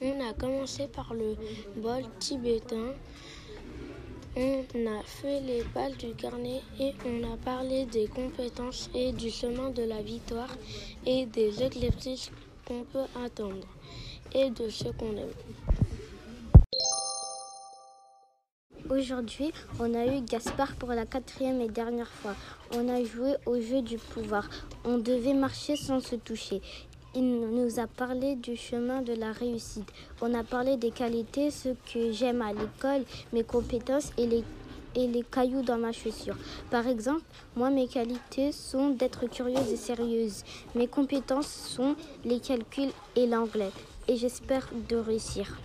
On a commencé par le bol tibétain. On a fait les balles du carnet et on a parlé des compétences et du chemin de la victoire et des éclipses qu'on peut attendre et de ce qu'on aime. Aujourd'hui, on a eu Gaspard pour la quatrième et dernière fois. On a joué au jeu du pouvoir. On devait marcher sans se toucher. Il nous a parlé du chemin de la réussite. On a parlé des qualités, ce que j'aime à l'école, mes compétences et les, et les cailloux dans ma chaussure. Par exemple, moi, mes qualités sont d'être curieuse et sérieuse. Mes compétences sont les calculs et l'anglais. Et j'espère de réussir.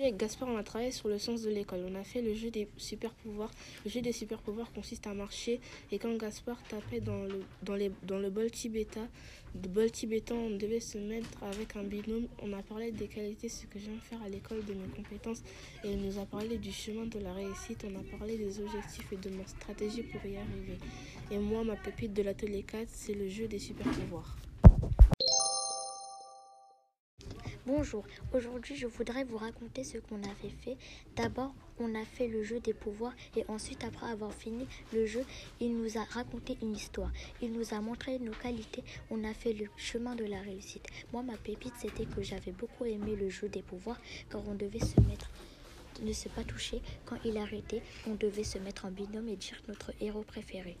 Avec Gaspard, on a travaillé sur le sens de l'école. On a fait le jeu des super pouvoirs. Le jeu des super pouvoirs consiste à marcher et quand Gaspard tapait dans le, dans les, dans le bol tibétain, le bol tibétain, on devait se mettre avec un binôme. On a parlé des qualités, ce que j'aime faire à l'école, de mes compétences et il nous a parlé du chemin de la réussite. On a parlé des objectifs et de ma stratégie pour y arriver. Et moi, ma pépite de l'atelier 4, c'est le jeu des super pouvoirs. Bonjour, aujourd'hui je voudrais vous raconter ce qu'on avait fait. D'abord, on a fait le jeu des pouvoirs et ensuite, après avoir fini le jeu, il nous a raconté une histoire. Il nous a montré nos qualités. On a fait le chemin de la réussite. Moi, ma pépite, c'était que j'avais beaucoup aimé le jeu des pouvoirs car on devait se mettre ne se pas toucher. Quand il arrêtait, on devait se mettre en binôme et dire notre héros préféré.